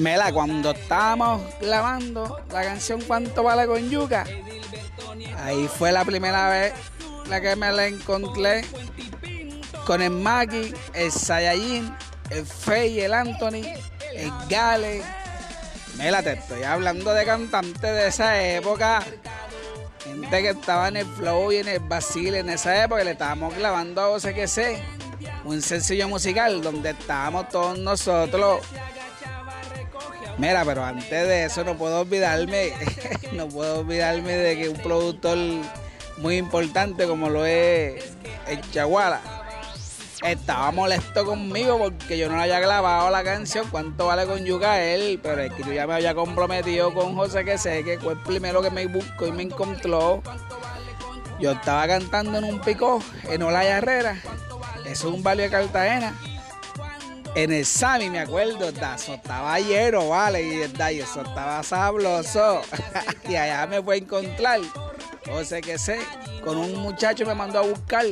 Mela, cuando estábamos grabando la canción Cuánto vale con yuca, ahí fue la primera vez la que me la encontré con el Maki, el Saiyajin, el Fey, el Anthony, el Gale. Mela, te estoy hablando de cantantes de esa época. Gente que estaba en el flow y en el vacil en esa época, le estábamos grabando a José que sé, un sencillo musical donde estábamos todos nosotros. Mira, pero antes de eso no puedo olvidarme, no puedo olvidarme de que un productor muy importante como lo es el Chaguala estaba molesto conmigo porque yo no le había grabado la canción cuánto vale con Yuga él, pero es que yo ya me había comprometido con José que sé que fue el primero que me buscó y me encontró. Yo estaba cantando en un pico en Olaya Herrera, eso es un barrio de Cartagena. En el Sami, me acuerdo, eso estaba lleno, vale, y, eso estaba sabroso. y allá me fue a encontrar, José que sé, con un muchacho me mandó a buscar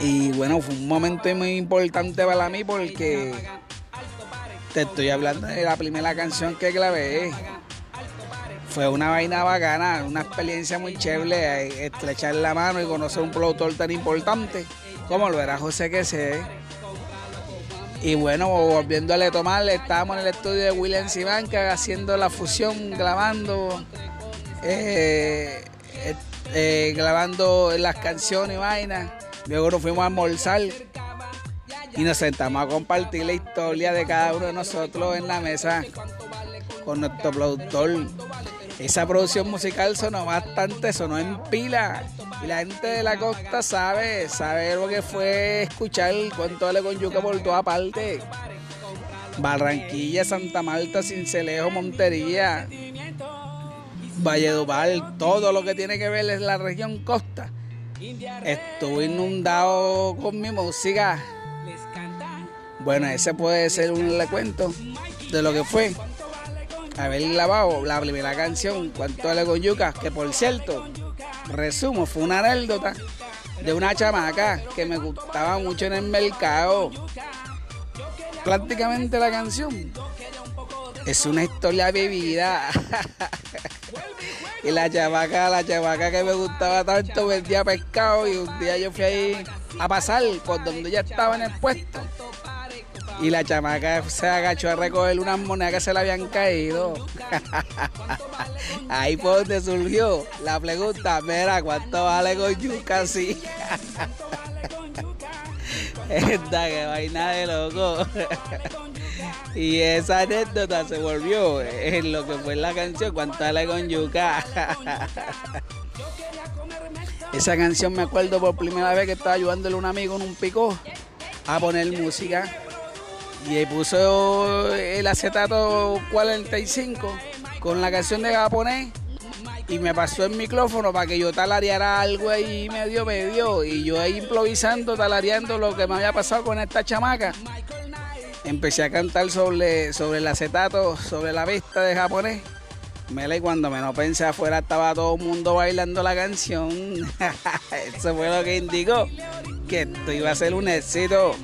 y bueno, fue un momento muy importante para mí porque te estoy hablando de la primera canción que grabé. Fue una vaina bacana, una experiencia muy chévere, eh, estrechar la mano y conocer un productor tan importante como lo era José que sé. Y bueno, volviendo a tomar, estábamos en el estudio de William Simanca haciendo la fusión, grabando, eh, eh, grabando las canciones y vainas. Luego nos fuimos a almorzar y nos sentamos a compartir la historia de cada uno de nosotros en la mesa con nuestro productor. Esa producción musical sonó bastante, sonó en pila. Y la gente de la costa sabe, sabe lo que fue escuchar cuánto vale con yuca por toda parte. Barranquilla, Santa Marta, Cincelejo, Montería, Valledupar, todo lo que tiene que ver es la región costa Estuve inundado con mi música. Bueno, ese puede ser un recuento de lo que fue haber grabado la primera canción, Cuánto le con yuca, que por cierto, resumo, fue una anécdota de una chamaca que me gustaba mucho en el mercado. Prácticamente la canción es una historia vivida. Y la chavaca, la chavaca que me gustaba tanto vendía pescado y un día yo fui ahí a pasar por donde ella estaba en el puesto. Y la chamaca se agachó a recoger unas monedas que se le habían caído. Ahí fue donde surgió la pregunta, mira, ¿cuánto vale con yuca así? Esta que vaina de loco. Y esa anécdota se volvió en lo que fue la canción Cuantala con Yuca. Esa canción me acuerdo por primera vez que estaba ayudándole a un amigo en un pico a poner música. Y puso el acetato 45 con la canción de japonés y me pasó el micrófono para que yo talareara algo ahí medio medio y yo ahí improvisando, talareando lo que me había pasado con esta chamaca empecé a cantar sobre, sobre el acetato, sobre la vista de japonés. Mela, y cuando menos pensé afuera estaba todo el mundo bailando la canción. Eso fue lo que indicó que esto iba a ser un éxito.